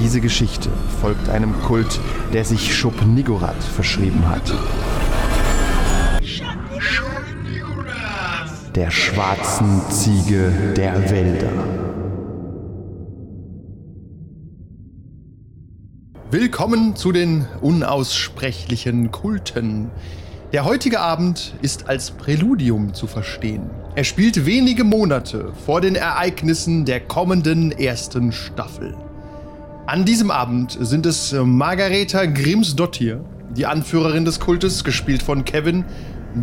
Diese Geschichte folgt einem Kult, der sich Schub-Nigorath verschrieben hat. Der schwarzen Ziege der Wälder. Willkommen zu den unaussprechlichen Kulten. Der heutige Abend ist als Präludium zu verstehen. Er spielt wenige Monate vor den Ereignissen der kommenden ersten Staffel. An diesem Abend sind es Margareta Grimsdottir, die Anführerin des Kultes, gespielt von Kevin,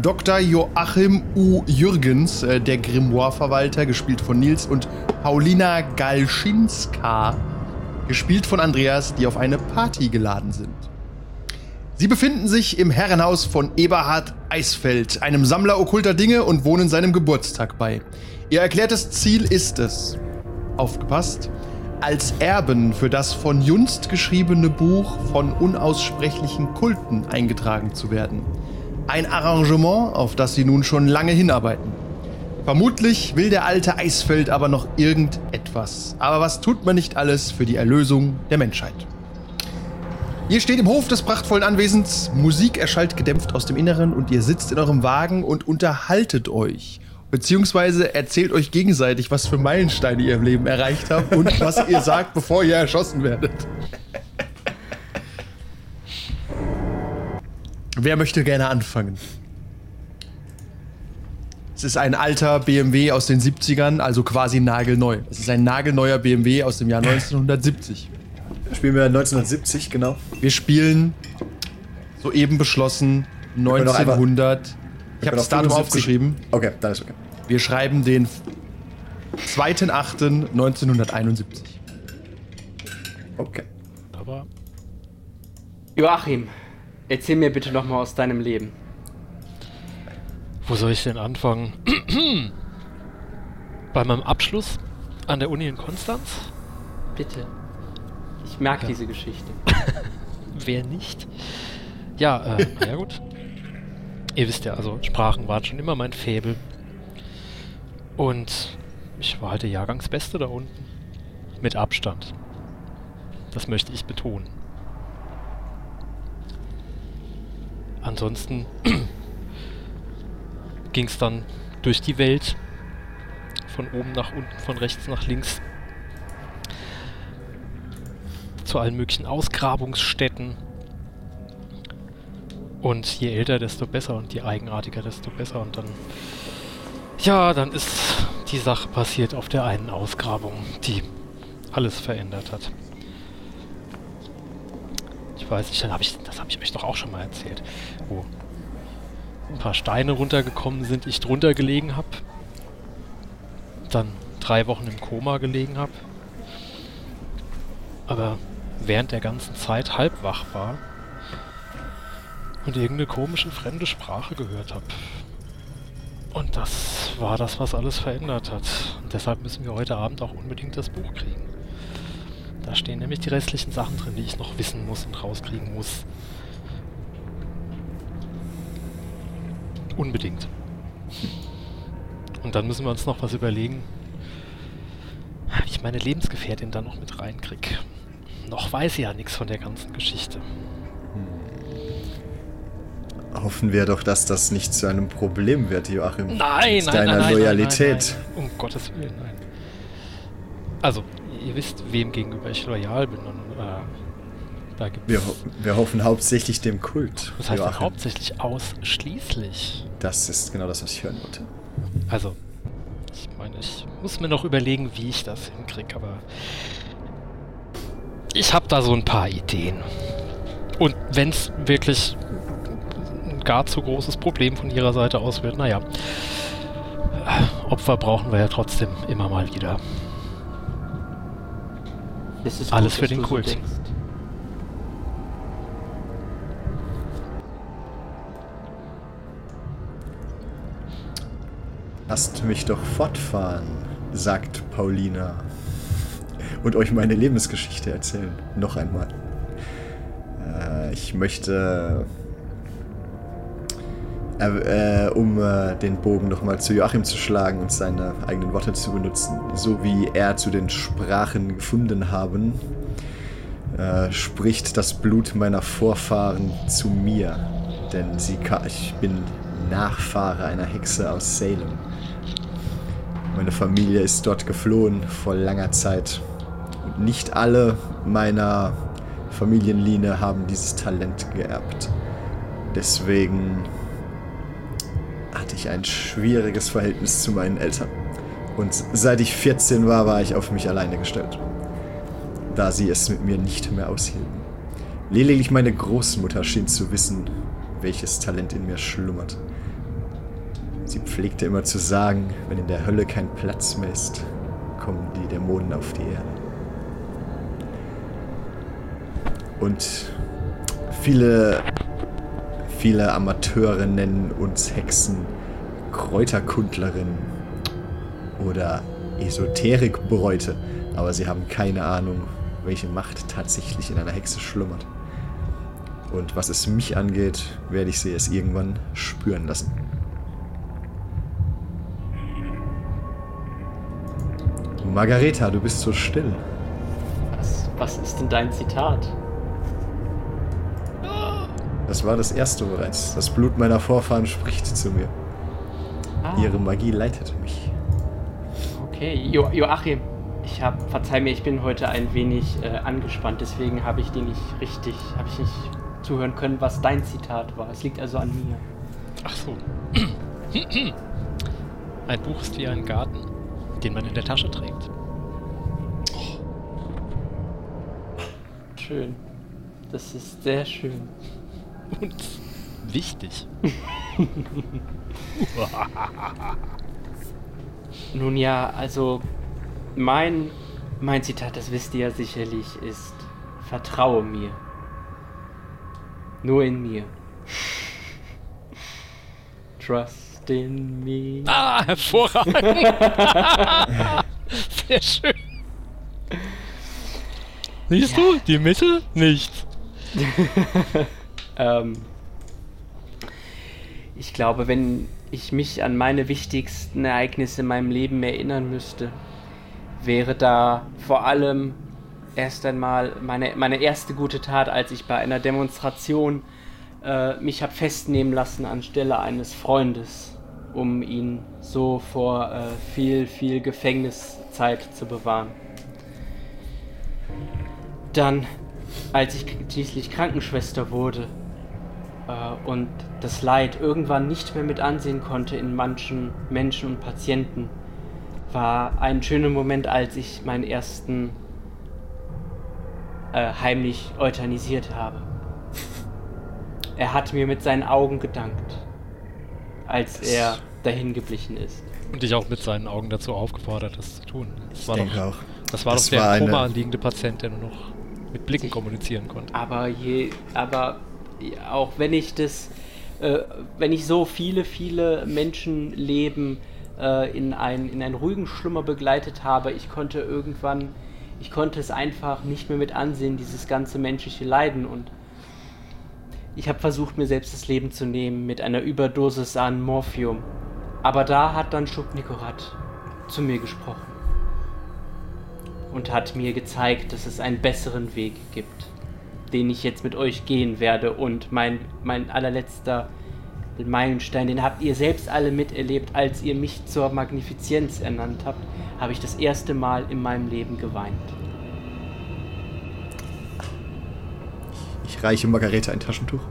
Dr. Joachim U. Jürgens, äh, der Grimoire-Verwalter, gespielt von Nils, und Paulina Galschinska, gespielt von Andreas, die auf eine Party geladen sind. Sie befinden sich im Herrenhaus von Eberhard Eisfeld, einem Sammler okkulter Dinge und wohnen seinem Geburtstag bei. Ihr erklärtes Ziel ist es, aufgepasst, als Erben für das von Junst geschriebene Buch von unaussprechlichen Kulten eingetragen zu werden. Ein Arrangement, auf das sie nun schon lange hinarbeiten. Vermutlich will der alte Eisfeld aber noch irgendetwas. Aber was tut man nicht alles für die Erlösung der Menschheit? Ihr steht im Hof des prachtvollen Anwesens, Musik erschallt gedämpft aus dem Inneren und ihr sitzt in eurem Wagen und unterhaltet euch Beziehungsweise erzählt euch gegenseitig, was für Meilensteine ihr im Leben erreicht habt und was ihr sagt, bevor ihr erschossen werdet. Wer möchte gerne anfangen? Es ist ein alter BMW aus den 70ern, also quasi nagelneu. Es ist ein nagelneuer BMW aus dem Jahr 1970. Spielen wir 1970, genau. Wir spielen soeben beschlossen 1900. Ich habe das Datum 75. aufgeschrieben. Okay, dann ist okay. Wir schreiben den 2.8.1971. Okay. Aber. Joachim, erzähl mir bitte nochmal aus deinem Leben. Wo soll ich denn anfangen? Bei meinem Abschluss an der Uni in Konstanz? Bitte. Ich merke ja. diese Geschichte. Wer nicht? Ja, äh, na ja gut. Ihr wisst ja, also Sprachen waren schon immer mein Faible. Und ich war halt der Jahrgangsbeste da unten. Mit Abstand. Das möchte ich betonen. Ansonsten ging es dann durch die Welt. Von oben nach unten, von rechts nach links. Zu allen möglichen Ausgrabungsstätten. Und je älter, desto besser und je eigenartiger, desto besser. Und dann ja, dann ist die Sache passiert auf der einen Ausgrabung, die alles verändert hat. Ich weiß nicht, dann hab ich, das habe ich euch doch auch schon mal erzählt, wo ein paar Steine runtergekommen sind, ich drunter gelegen habe. Dann drei Wochen im Koma gelegen habe. Aber während der ganzen Zeit halb wach war und irgendeine komische fremde Sprache gehört habe. Und das war das, was alles verändert hat. Und deshalb müssen wir heute Abend auch unbedingt das Buch kriegen. Da stehen nämlich die restlichen Sachen drin, die ich noch wissen muss und rauskriegen muss. Unbedingt. Und dann müssen wir uns noch was überlegen, wie ich meine Lebensgefährtin dann noch mit reinkriege. Noch weiß sie ja nichts von der ganzen Geschichte. Hoffen wir doch, dass das nicht zu einem Problem wird, Joachim. Nein, Mit nein, deiner nein, Loyalität. Nein, nein, Um Gottes Willen, nein. Also, ihr wisst, wem gegenüber ich loyal bin und äh, da gibt Wir, ho wir hoffen hauptsächlich dem Kult. Das heißt Joachim. hauptsächlich ausschließlich. Das ist genau das, was ich hören wollte. Also, ich meine, ich muss mir noch überlegen, wie ich das hinkriege, aber ich habe da so ein paar Ideen. Und wenn es wirklich gar zu großes Problem von ihrer Seite aus wird, naja, Opfer brauchen wir ja trotzdem immer mal wieder. Ist Alles für den so Kult. denkst. Lasst mich doch fortfahren, sagt Paulina. Und euch meine Lebensgeschichte erzählen. Noch einmal. Äh, ich möchte, äh, äh, um äh, den Bogen nochmal zu Joachim zu schlagen und seine eigenen Worte zu benutzen, so wie er zu den Sprachen gefunden haben, äh, spricht das Blut meiner Vorfahren zu mir. Denn sie ich bin Nachfahre einer Hexe aus Salem. Meine Familie ist dort geflohen vor langer Zeit. Und nicht alle meiner Familienlinie haben dieses Talent geerbt. Deswegen hatte ich ein schwieriges Verhältnis zu meinen Eltern. Und seit ich 14 war, war ich auf mich alleine gestellt. Da sie es mit mir nicht mehr aushielten. Lediglich meine Großmutter schien zu wissen, welches Talent in mir schlummert. Sie pflegte immer zu sagen, wenn in der Hölle kein Platz mehr ist, kommen die Dämonen auf die Erde. Und viele, viele Amateure nennen uns Hexen, Kräuterkundlerinnen oder Esoterikbräute, aber sie haben keine Ahnung, welche Macht tatsächlich in einer Hexe schlummert. Und was es mich angeht, werde ich sie es irgendwann spüren lassen. Margareta, du bist so still. Was, was ist denn dein Zitat? Das war das erste bereits. Das Blut meiner Vorfahren spricht zu mir. Ah, Ihre Magie leitet mich. okay. Jo Joachim, ich habe, verzeih mir, ich bin heute ein wenig äh, angespannt, deswegen habe ich dir nicht richtig, habe ich nicht zuhören können, was dein Zitat war. Es liegt also an mir. Ach so. Ein Buch ist wie ein Garten, den man in der Tasche trägt. Schön. Das ist sehr schön. Und wichtig. Nun ja, also mein, mein Zitat, das wisst ihr ja sicherlich, ist Vertraue mir. Nur in mir. Trust in me. Ah, hervorragend. Sehr schön. Siehst du, die Mitte? Nichts. Ähm, ich glaube, wenn ich mich an meine wichtigsten Ereignisse in meinem Leben erinnern müsste, wäre da vor allem erst einmal meine, meine erste gute Tat, als ich bei einer Demonstration äh, mich habe festnehmen lassen anstelle eines Freundes, um ihn so vor äh, viel, viel Gefängniszeit zu bewahren. Dann, als ich schließlich Krankenschwester wurde äh, und das Leid irgendwann nicht mehr mit ansehen konnte in manchen Menschen und Patienten, war ein schöner Moment, als ich meinen ersten äh, heimlich euthanisiert habe. Er hat mir mit seinen Augen gedankt. als er dahin geblichen ist. Und dich auch mit seinen Augen dazu aufgefordert, das zu tun. Das Ich war denke doch, auch. das war das doch der war Koma liegende Patient, der nur noch mit Blicken kommunizieren konnte. Aber je, aber auch wenn ich das, äh, wenn ich so viele, viele Menschenleben äh, in, ein, in einen ruhigen Schlummer begleitet habe, ich konnte irgendwann, ich konnte es einfach nicht mehr mit ansehen, dieses ganze menschliche Leiden und ich habe versucht, mir selbst das Leben zu nehmen mit einer Überdosis an Morphium. Aber da hat dann Schub Nikorat zu mir gesprochen und hat mir gezeigt, dass es einen besseren Weg gibt, den ich jetzt mit euch gehen werde. Und mein, mein allerletzter Meilenstein, den habt ihr selbst alle miterlebt, als ihr mich zur Magnifizienz ernannt habt, habe ich das erste Mal in meinem Leben geweint. Ich reiche Margareta ein Taschentuch.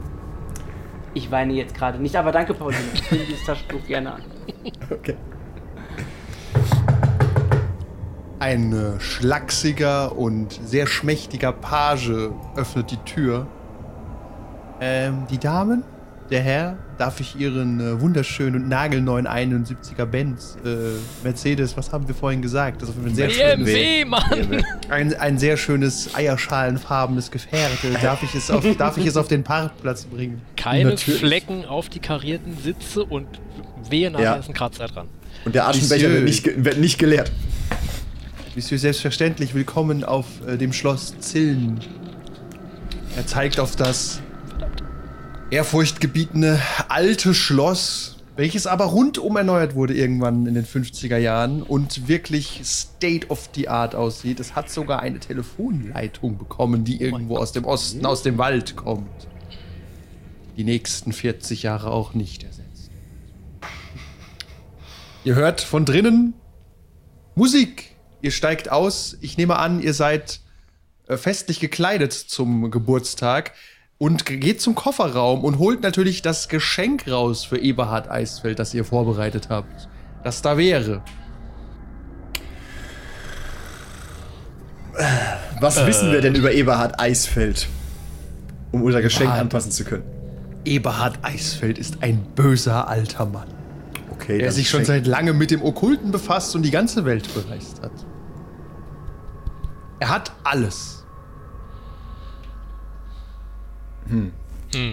Ich weine jetzt gerade nicht, aber danke, Pauline. Ich nehme dieses Taschentuch gerne an. Okay. Ein äh, schlachsiger und sehr schmächtiger Page öffnet die Tür. Ähm, die Damen, der Herr, darf ich Ihren äh, wunderschönen und nagelneuen 71er Benz, äh, Mercedes, was haben wir vorhin gesagt? Das ist auf jeden Fall ein sehr schönes, BMW, Mann! ein, ein sehr schönes eierschalenfarbenes Gefährt. Äh, darf, ich es auf, darf ich es auf den Parkplatz bringen? Keine Natürlich. Flecken auf die karierten Sitze und wehe nachher Ja. ist ein Kratzer dran. Und der Aschenbecher wird nicht, wird nicht geleert. Monsieur, selbstverständlich willkommen auf äh, dem Schloss Zillen. Er zeigt auf das ehrfurchtgebietende alte Schloss, welches aber rundum erneuert wurde irgendwann in den 50er Jahren und wirklich state of the art aussieht. Es hat sogar eine Telefonleitung bekommen, die irgendwo aus dem Osten, aus dem Wald kommt. Die nächsten 40 Jahre auch nicht ersetzt. Ihr hört von drinnen Musik. Ihr steigt aus. Ich nehme an, ihr seid äh, festlich gekleidet zum Geburtstag und geht zum Kofferraum und holt natürlich das Geschenk raus für Eberhard Eisfeld, das ihr vorbereitet habt. Das da wäre. Was wissen wir denn über Eberhard Eisfeld? Um unser Geschenk Eberhard. anpassen zu können. Eberhard Eisfeld ist ein böser alter Mann, Okay, der sich schon seit langem mit dem Okkulten befasst und die ganze Welt bereist hat. Er hat alles.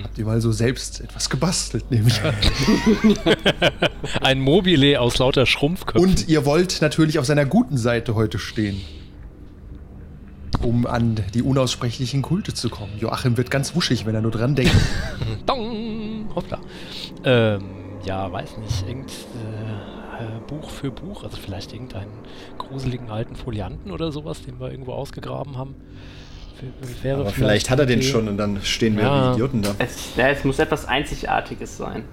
Habt ihr mal so selbst etwas gebastelt, nehme ich an. Ein Mobile aus lauter Schrumpfköpfen. Und ihr wollt natürlich auf seiner guten Seite heute stehen. Um an die unaussprechlichen Kulte zu kommen. Joachim wird ganz wuschig, wenn er nur dran denkt. Dong! Hoppla. Ähm, ja, weiß nicht. Irgend äh, äh, Buch für Buch, also vielleicht irgendeinen gruseligen alten Folianten oder sowas, den wir irgendwo ausgegraben haben. Aber vielleicht hat er den schon und dann stehen wir Ja. wie Idioten da. Es, ja, es muss etwas Einzigartiges sein.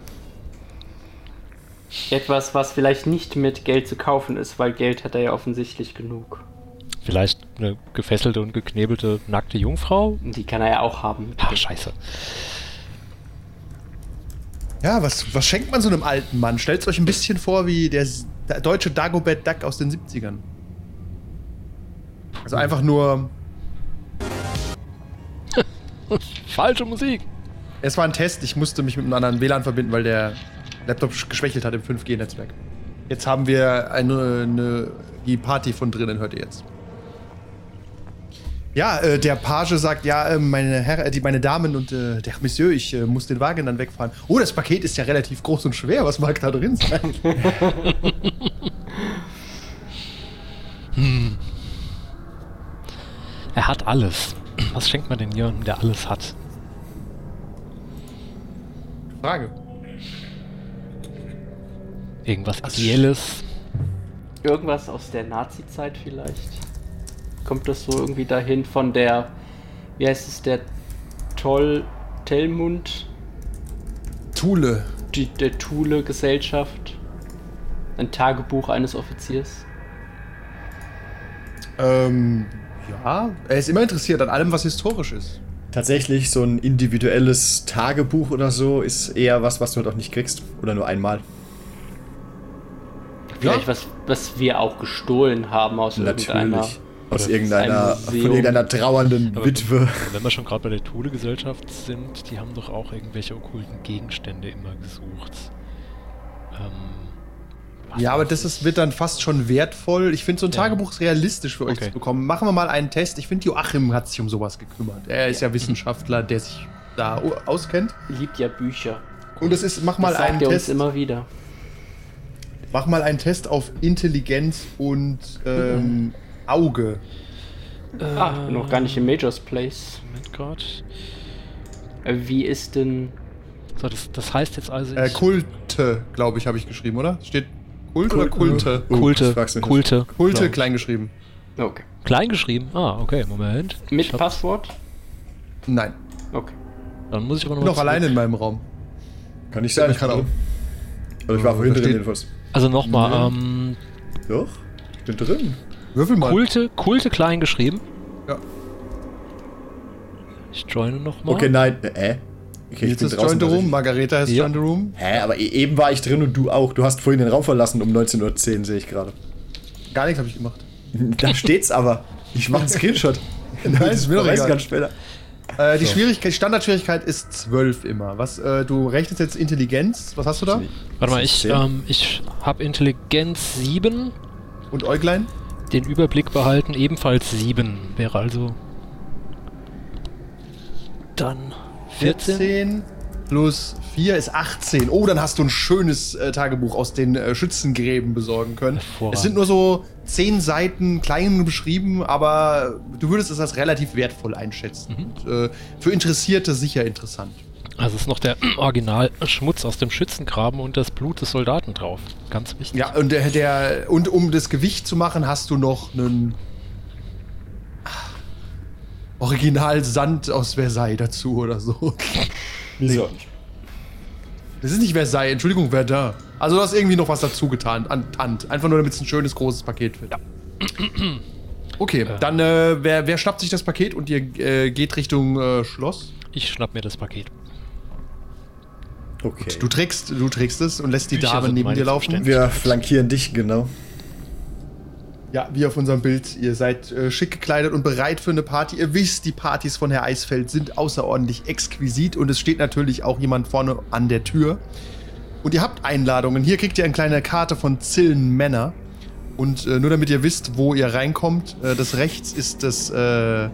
Etwas, was vielleicht nicht mit Geld zu kaufen ist, weil Geld hat er ja offensichtlich genug. Vielleicht eine gefesselte und geknebelte nackte Jungfrau? Die kann er ja auch haben. Ah, scheiße. Ja, was, was schenkt man so einem alten Mann? Stellt euch ein bisschen vor wie der, der deutsche Dagobert Duck aus den 70ern. Also einfach nur. Falsche Musik! Es war ein Test, ich musste mich mit einem anderen WLAN verbinden, weil der Laptop sch- geschwächelt hat im 5G-Netzwerk. Jetzt haben wir eine, eine. Die Party von drinnen, hört ihr jetzt. Ja, äh, der Page sagt, ja, äh, meine Herr, äh, die, meine Damen und äh, der Monsieur, ich äh, muss den Wagen dann wegfahren. Oh, das Paket ist ja relativ groß und schwer. Was mag da drin sein? Er hat alles. Was schenkt man denn jemandem, der alles hat? Frage. Irgendwas Was- Ideelles? Irgendwas aus der Nazi-Zeit vielleicht? Kommt das so irgendwie dahin von der, wie heißt es, der Toll Tellmund, Thule. die, der Thule-Gesellschaft? Ein Tagebuch eines Offiziers? Ähm, ja, er ist immer interessiert an allem, was historisch ist. Tatsächlich, so ein individuelles Tagebuch oder so ist eher was, was du halt auch nicht kriegst. Oder nur einmal. Vielleicht was, was wir auch gestohlen haben aus irgendeiner. Aus irgendeiner, ein von irgendeiner trauernden Aber Witwe. Wenn wir schon gerade bei der Thule-Gesellschaft sind, die haben doch auch irgendwelche okkulten Gegenstände immer gesucht. Ähm, Ja, aber das ist, wird dann fast schon wertvoll. Ich finde, so ein Ja. Tagebuch ist realistisch für euch Okay. zu bekommen. Machen wir mal einen Test. Ich finde, Joachim hat sich um sowas gekümmert. Er ist ja Wissenschaftler, der sich da auskennt. Liebt ja Bücher. Und es ist, mach mal Das sagt einen er uns Test. immer wieder. Mach mal einen Test auf Intelligenz und ähm, Auge. Ah, ich bin noch gar nicht im Majors Place. Moment gerade. Äh, Wie ist denn. So, das, das heißt jetzt also. Äh, Kulte, glaube ich, habe ich geschrieben, oder? Steht Kult oder Kulte? Oh, Kulte. Kulte. Kulte, Ja. klein geschrieben. Okay. Klein geschrieben? Ah, okay, Moment. Mit hab- Passwort? Nein. Okay. Dann muss ich aber Ich noch bin noch alleine in meinem Raum. Kann ich sein, ich Kann auch. Also ich war Äh, vorhin drin jedenfalls. Also nochmal, ähm, Doch, ich bin drin. Würfel mal. Kulte, Kulte klein geschrieben. Ja. Ich joine nochmal. Okay, nein. Äh? Okay, Jetzt ist Join the Room, tatsächlich. Margareta ist Ja. Join the Room. Hä, aber e- eben war ich drin und du auch. Du hast vorhin den Raum verlassen um 19.10 Uhr, sehe ich gerade. Gar nichts habe ich gemacht. Da steht's aber. Ich mache einen Screenshot. Nein, ist mir doch egal. ganz später. Äh, die Schwierigkeit, Standardschwierigkeit ist 12 immer. Was, äh, du rechnest jetzt Intelligenz. Was hast du da? Warte mal, ich, ähm, ich habe Intelligenz 7, Und Äuglein? Den Überblick behalten, ebenfalls 7. Wäre also. Dann 14. 14 plus 4 ist 18. Oh, dann hast du ein schönes äh, Tagebuch aus den äh, Schützengräben besorgen können. Es sind nur so 10 Seiten klein beschrieben, aber du würdest es als relativ wertvoll einschätzen. Und, äh, für Interessierte sicher interessant. Also ist noch der Original-Schmutz aus dem Schützengraben und das Blut des Soldaten drauf. Ganz wichtig. Ja, und, der, der, und um das Gewicht zu machen, hast du noch einen Original Sand aus Versailles dazu oder so. Wieso? Das ist nicht Versailles, Entschuldigung, Verdun. Also du hast irgendwie noch was dazu getan, an Tant. Einfach nur, damit es ein schönes, großes Paket wird. Okay, dann äh, wer, wer schnappt sich das Paket und ihr äh, geht Richtung äh, Schloss? Ich schnapp mir das Paket. Okay. Du trägst, du trägst es und lässt die Bücher Dame neben dir laufen. Wir flankieren dich, genau. Ja, wie auf unserem Bild. Ihr seid äh, schick gekleidet und bereit für eine Party. Ihr wisst, die Partys von Herr Eisfeld sind außerordentlich exquisit und es steht natürlich auch jemand vorne an der Tür. Und ihr habt Einladungen. Hier kriegt ihr eine kleine Karte von Zillen Männer. Und äh, nur damit ihr wisst, wo ihr reinkommt, äh, das rechts ist das äh,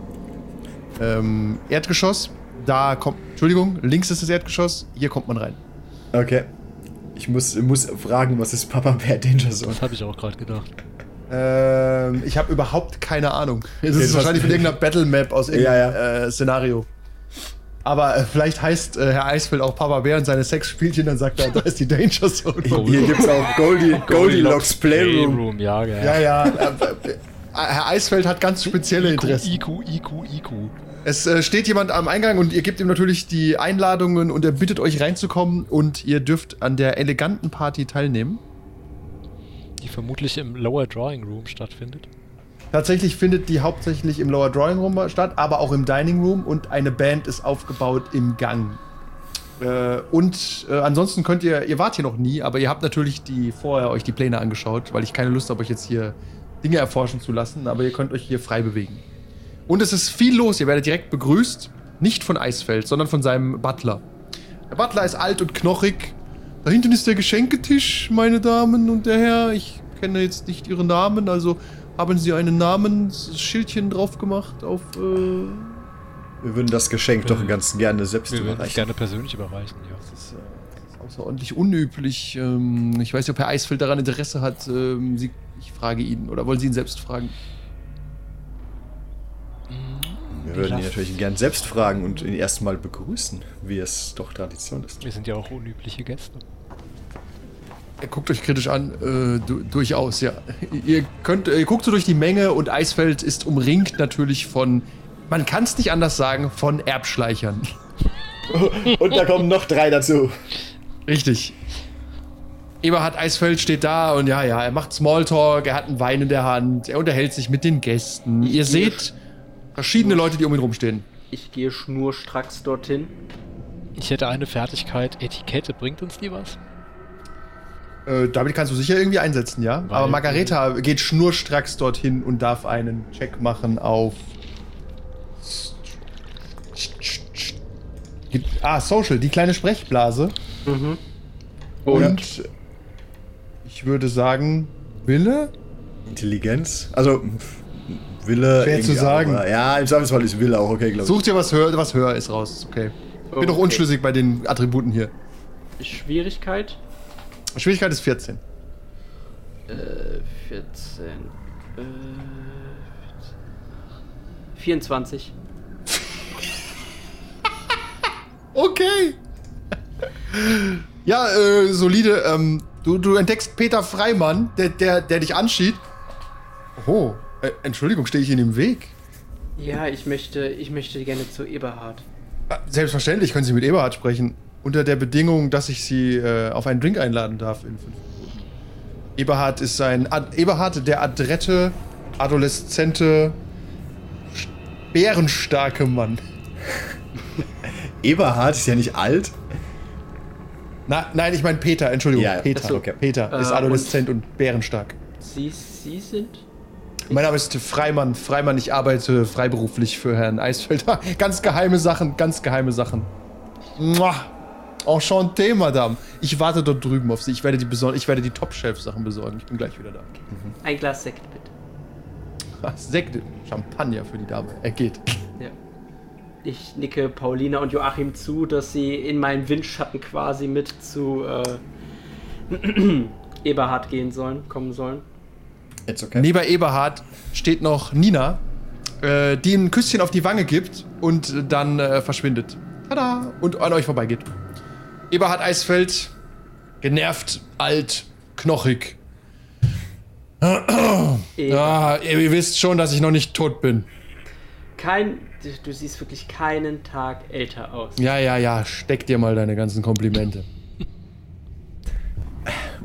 ähm, Erdgeschoss. Da kommt, Entschuldigung, links ist das Erdgeschoss. Hier kommt man rein. Okay. Ich muss, muss fragen, was ist Papa Bear Danger Zone? Das habe ich auch gerade gedacht. Ähm, ich habe überhaupt keine Ahnung. Es Okay, ist wahrscheinlich von irgendeiner Battle Map aus irgendeinem Ja, Äh, Szenario. Aber äh, vielleicht heißt äh, Herr Eisfeld auch Papa Bär und seine Sexspielchen, dann sagt er, da ist die Danger Zone. Hier gibt's auch Goldie, Goldilocks Playroom. ja, ja. ja, ja. Äh, äh, Herr Eisfeld hat ganz spezielle Interessen. IQ, IQ, IQ. Es äh, steht jemand am Eingang und ihr gebt ihm natürlich die Einladungen und er bittet euch reinzukommen und ihr dürft an der eleganten Party teilnehmen. Die vermutlich im Lower Drawing Room stattfindet. Tatsächlich findet die hauptsächlich im Lower Drawing Room statt, aber auch im Dining Room und eine Band ist aufgebaut im Gang. Äh, und äh, ansonsten könnt ihr, ihr wart hier noch nie, aber ihr habt natürlich die vorher euch die Pläne angeschaut, weil ich keine Lust habe, euch jetzt hier Dinge erforschen zu lassen, aber ihr könnt euch hier frei bewegen. Und es ist viel los, ihr werdet direkt begrüßt, nicht von Eisfeld, sondern von seinem Butler. Der Butler ist alt und knochig. Da hinten ist der Geschenketisch, meine Damen und der Herr. Ich kenne jetzt nicht Ihren Namen, also haben Sie ein Namensschildchen drauf gemacht auf. Äh, Wir würden das Geschenk doch ganz gerne selbst Wir überreichen. gerne persönlich überreichen, ja. das, ist, äh, das ist außerordentlich unüblich. Ähm, ich weiß nicht, ob Herr Eisfeld daran Interesse hat. Ähm, Sie, ich frage ihn, oder wollen Sie ihn selbst fragen? Wir würden ihn natürlich gern selbst fragen und ihn erstmal begrüßen, wie es doch Tradition ist. Wir sind ja auch unübliche Gäste. Er guckt euch kritisch an. Äh, du, durchaus, ja. Ihr könnt, ihr guckt so durch die Menge und Eisfeld ist umringt natürlich von. Man kann es nicht anders sagen, von Erbschleichern. Und da kommen noch drei dazu. Richtig. Eberhard Eisfeld steht da und ja, ja, er macht Smalltalk, er hat einen Wein in der Hand, er unterhält sich mit den Gästen. Ihr seht verschiedene Leute, die um ihn rumstehen. Ich gehe schnurstracks dorthin. Ich hätte eine Fertigkeit. Etikette, bringt uns die was? Äh, damit kannst du sicher irgendwie einsetzen, ja? Weil- Aber Margareta geht schnurstracks dorthin und darf einen Check machen auf. Ah, Social, die kleine Sprechblase. Mhm. Und Ich würde sagen, Wille? Intelligenz? Also, pff, Wille. Schwer zu sagen. Aber ja, im Zweifelsfall ist Wille auch okay, glaube ich. Such dir was höher, was höher ist raus. Ist okay. Bin doch Okay. unschlüssig bei den Attributen hier. Schwierigkeit? Schwierigkeit ist 14. Äh, 14. Äh, 24. Okay. ja, äh, solide. Ähm, du, du entdeckst Peter Freimann, der, der, der dich anschied. Oh, äh, Entschuldigung, stehe ich in dem Weg? Ja, ich möchte, ich möchte gerne zu Eberhard. Äh, Selbstverständlich können Sie mit Eberhard sprechen. Unter der Bedingung, dass ich Sie äh, auf einen Drink einladen darf in fünf Minuten. Eberhard ist ein. Ad, Eberhard, der adrette, adoleszente, bärenstarke Mann. Eberhard ist ja nicht alt. Na, nein, ich meine Peter, Entschuldigung. Ja. Peter. So, okay. Peter ist Äh, adoleszent und, bärenstark. Sie, Sie sind? Mein Name ist Freimann. Freimann, ich arbeite freiberuflich für Herrn Eisfelder. Ganz geheime Sachen, ganz geheime Sachen. Mua. Enchanté, Madame. Ich warte dort drüben auf Sie. Ich werde die, besorgen, ich werde die Top-Shelf-Sachen besorgen. Ich bin gleich wieder da. Ein Glas Sekt, bitte. Ah, Sekt, Champagner für die Dame. Er geht. Ja. Ich nicke Paulina und Joachim zu, dass sie in meinen Windschatten quasi mit zu äh, Eberhard gehen sollen, kommen sollen. Jetzt okay. Neben Eberhard steht noch Nina, äh, die ein Küsschen auf die Wange gibt und dann äh, verschwindet. Tada! Und an euch vorbeigeht. Eberhard Eisfeld, genervt, alt, knochig. Ja, ihr, ihr wisst schon, dass ich noch nicht tot bin. Kein, du, du siehst wirklich keinen Tag älter aus. Ja, ja, ja, steck dir mal deine ganzen Komplimente.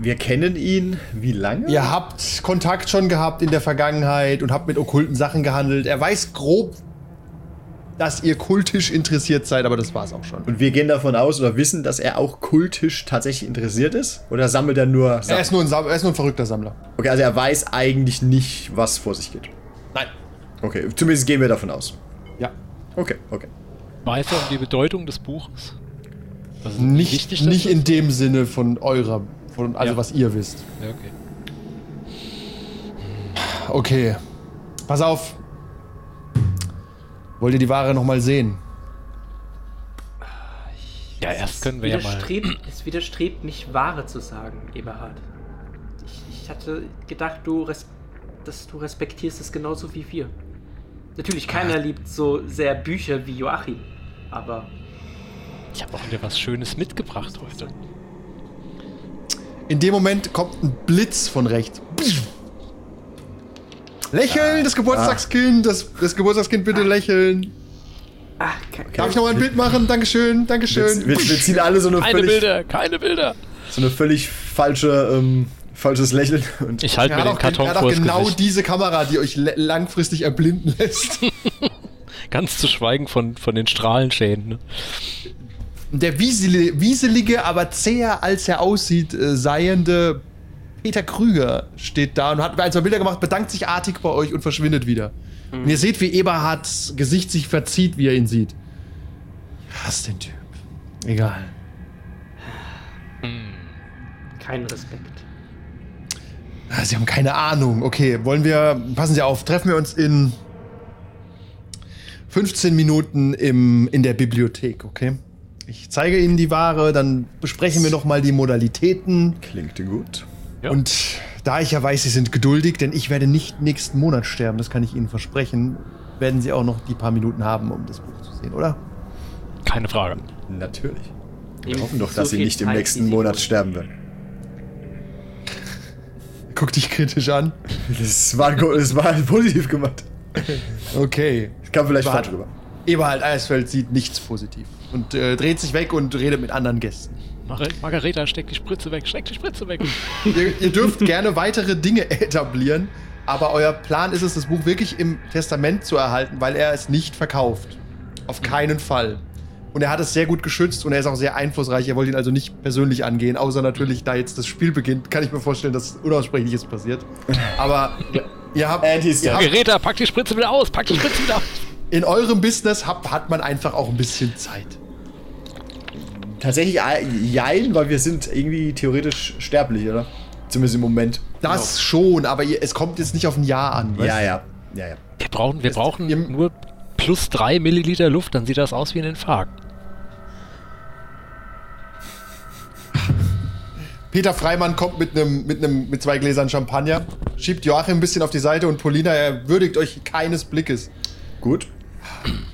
Wir kennen ihn wie lange? Ihr habt Kontakt schon gehabt in der Vergangenheit und habt mit okkulten Sachen gehandelt. Er weiß grob, dass ihr kultisch interessiert seid, aber das war's auch schon. Und wir gehen davon aus oder wissen, dass er auch kultisch tatsächlich interessiert ist? Oder sammelt er nur Er Sachen? ist, nur ein, Sam- er ist nur ein verrückter Sammler. Okay, also er weiß eigentlich nicht, was vor sich geht. Nein. Okay, zumindest gehen wir davon aus. Ja. Okay, okay. Weiß er um die Bedeutung des Buches? Also Nicht, nicht ist? in dem Sinne von eurer, von also Ja. was ihr wisst. Ja, okay. Okay. Pass auf. Wollt ihr die Ware nochmal sehen? Ja, erst können wir ja mal. Es widerstrebt mich, Ware zu sagen, Eberhard. Ich, ich hatte gedacht, du res dass du respektierst es genauso wie wir. Natürlich, keiner liebt so sehr Bücher wie Joachim, aber Ich habe auch wieder was Schönes mitgebracht heute. In dem Moment kommt ein Blitz von rechts. Lächeln, das Geburtstagskind, das, das Geburtstagskind bitte lächeln. ach, ke- Darf ich noch mal ein Bild machen? Dankeschön, Wir, Dankeschön. wir, wir ziehen alle so eine Keine völlig, Bilder, keine Bilder. so eine völlig falsche, ähm, falsches Lächeln. Und Ich halte mir den Karton er hat auch genau Gesicht. diese Kamera, die euch langfristig erblinden lässt. Ganz zu schweigen von, von den Strahlenschäden. Ne? Der wieseli- wieselige, aber zäher als er aussieht, äh, seiende Peter Krüger steht da und hat ein, zwei Bilder gemacht, bedankt sich artig bei euch und verschwindet wieder. Und ihr seht, wie Eberhards Gesicht sich verzieht, wie er ihn sieht. Ich hasse den Typ. Egal. kein Respekt. Ah, Sie haben keine Ahnung. Okay, wollen wir. Passen Sie auf, treffen wir uns in 15 Minuten im, in der Bibliothek, okay? Ich zeige Ihnen die Ware, dann besprechen wir nochmal die Modalitäten. klingt gut. Ja. Und da ich ja weiß, Sie sind geduldig, denn ich werde nicht nächsten Monat sterben, das kann ich Ihnen versprechen, werden Sie auch noch die paar Minuten haben, um das Buch zu sehen, oder? Keine Frage. Natürlich. Wir Ihm hoffen doch, so dass sie viel nicht im Zeit, nächsten sie Monat sterben werden. Guck dich kritisch an. Das war, das war positiv gemacht. Okay. Das kam vielleicht falsch rüber. Eberhard Eisfeld sieht nichts positiv und äh, dreht sich weg und redet mit anderen Gästen. Mar Margareta, steck die Spritze weg, steck die Spritze weg. ihr, ihr dürft gerne weitere Dinge etablieren, aber euer Plan ist es, das Buch wirklich im Testament zu erhalten, weil er es nicht verkauft. Auf keinen Fall. Und er hat es sehr gut geschützt und er ist auch sehr einflussreich. Er wollte ihn also nicht persönlich angehen, außer natürlich, da jetzt das Spiel beginnt, kann ich mir vorstellen, dass Unaussprechliches passiert. Aber ihr habt, he's ihr habt Margareta, pack die Spritze wieder aus, pack die Spritze wieder aus. In eurem Business habt, hat man einfach auch ein bisschen Zeit. Tatsächlich äh, jein, weil wir sind irgendwie theoretisch sterblich, oder? Zumindest im Moment. Das schon, aber ihr, es kommt jetzt nicht auf ein Jahr an. weißt Ja, ja. Ja, ja. Wir brauchen, wir brauchen nur plus 3 Milliliter Luft, dann sieht das aus wie ein Infarkt. Peter Freimann kommt mit einem mit einem mit zwei Gläsern Champagner, schiebt Joachim ein bisschen auf die Seite und Polina er würdigt euch keines Blickes. Gut.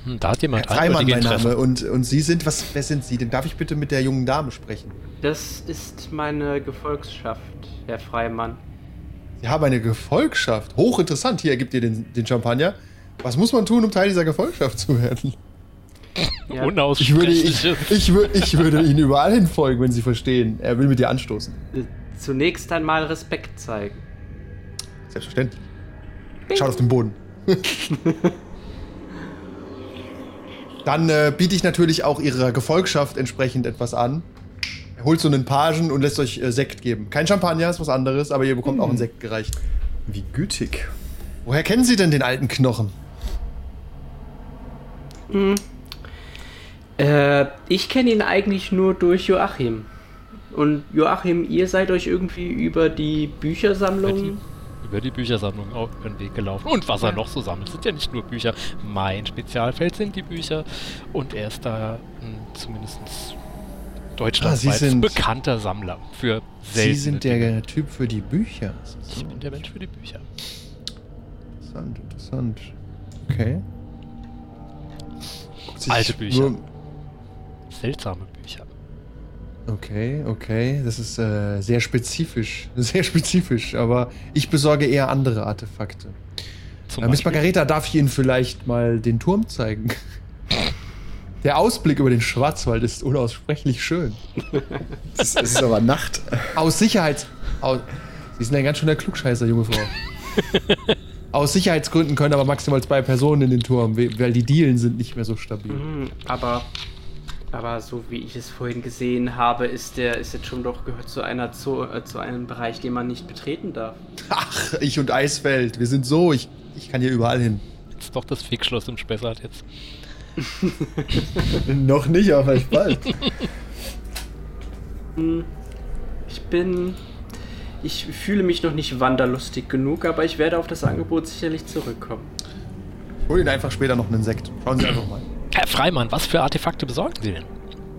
Hm, Da hat jemand Freimann eindeutige mein. Name und und Sie sind was wer sind Sie denn? Darf ich bitte mit der jungen Dame sprechen? Das ist meine Gefolgschaft, Herr Freimann. Sie haben eine Gefolgschaft. Hochinteressant. Hier ergibt ihr den, den Champagner. Was muss man tun, um Teil dieser Gefolgschaft zu werden? Ja. Ich würde, ich, ich, wür- ich würde Ihnen überall hinfolgen, wenn Sie verstehen. Er will mit dir anstoßen. Äh, Zunächst einmal Respekt zeigen. Selbstverständlich. Schaut auf den Boden. Dann äh, biete ich natürlich auch Ihrer Gefolgschaft entsprechend etwas an. Er holt so einen Pagen und lässt euch äh, Sekt geben. Kein Champagner, ist was anderes, aber ihr bekommt auch einen Sekt gereicht. Wie gütig. Woher kennen Sie denn den alten Knochen? Äh, ich kenne ihn eigentlich nur durch Joachim. Und Joachim, ihr seid euch irgendwie über die Büchersammlung. Über die Büchersammlung auf den Weg gelaufen. Und was er noch so sammelt, sind ja nicht nur Bücher. Mein Spezialfeld sind die Bücher. Und er ist da zumindest deutschlandweit Ah, Sie sind- bekannter Sammler für seltene Sie sind Dinge. der Typ für die Bücher. Ich bin der Mensch für die Bücher. Interessant, interessant. Okay. Alte Bücher. Seltsame Bücher. Okay, okay. Das ist äh, sehr spezifisch. Sehr spezifisch, aber ich besorge eher andere Artefakte. Äh, Miss Margareta, darf ich Ihnen vielleicht mal den Turm zeigen? Der Ausblick über den Schwarzwald ist unaussprechlich schön. Es ist, es ist aber Nacht. Aus Sicherheits... Aus, Sie sind ein ganz schöner Klugscheißer, junge Frau. Aus Sicherheitsgründen können aber maximal zwei Personen in den Turm, we- weil die Dielen sind nicht mehr so stabil. Hm, aber, aber so wie ich es vorhin gesehen habe, ist der ist jetzt schon doch gehört zu einer zu, äh, zu einem Bereich, den man nicht betreten darf. Ach, ich und Eisfeld, wir sind so, ich, ich kann hier überall hin. Ist doch das Fickschloss im Spessart jetzt. Noch nicht, aber vielleicht bald. Ich bin. Ich fühle mich noch nicht wanderlustig genug, aber ich werde auf das Angebot sicherlich zurückkommen. Hol Ihnen einfach später noch einen Sekt. Schauen Sie einfach mal. Herr Freimann, was für Artefakte besorgen Sie denn?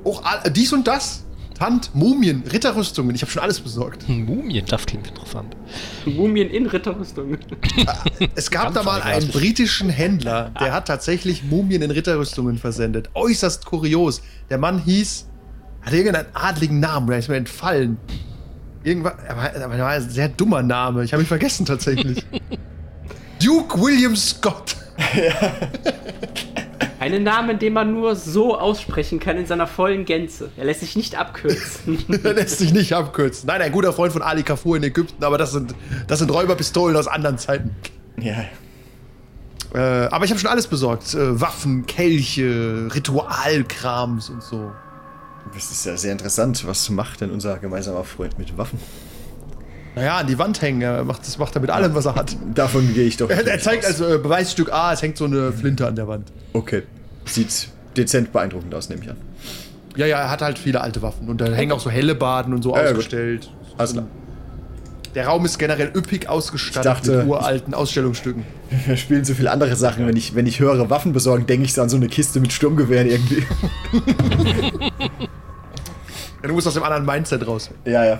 Auch all- dies und das. Tant, Mumien, Ritterrüstungen. Ich habe schon alles besorgt. Hm, Mumien, das klingt interessant. Mumien in Ritterrüstung. Es gab da mal einen britischen Händler, der hat tatsächlich Mumien in Ritterrüstungen versendet. Äußerst kurios. Der Mann hieß, hatte irgendeinen adligen Namen, der ist mir entfallen. Irgendwas, aber, war ein sehr dummer Name. Ich habe ihn vergessen tatsächlich. Duke William Scott. Einen Namen, den man nur so aussprechen kann in seiner vollen Gänze. Er lässt sich nicht abkürzen. Der lässt sich nicht abkürzen. Nein, ein guter Freund von Ali Kafur in Ägypten, aber das sind, das sind Räuberpistolen aus anderen Zeiten. Ja. Äh, aber ich habe schon alles besorgt. Äh, Waffen, Kelche, Ritualkrams und so. Das ist ja sehr interessant. Was macht denn unser gemeinsamer Freund mit Waffen? Naja, an die Wand hängen. Er macht, das macht er mit allem, was er hat. Davon gehe ich doch. Er, er zeigt aus. also äh, Beweisstück A, es hängt so eine Flinte an der Wand. Okay. Sieht dezent beeindruckend aus, nehme ich an. Ja, ja, er hat halt viele alte Waffen. Und da hängen auch so helle Baden und so Ja, ja, ausgestellt. Alles klar. Der Raum ist generell üppig ausgestattet Ich dachte- mit uralten Ausstellungsstücken. Wir spielen so viele andere Sachen. Wenn ich, wenn ich höre Waffen besorgen, denke ich so an so eine Kiste mit Sturmgewehren irgendwie. Ja, du musst aus dem anderen Mindset raus. ja, ja.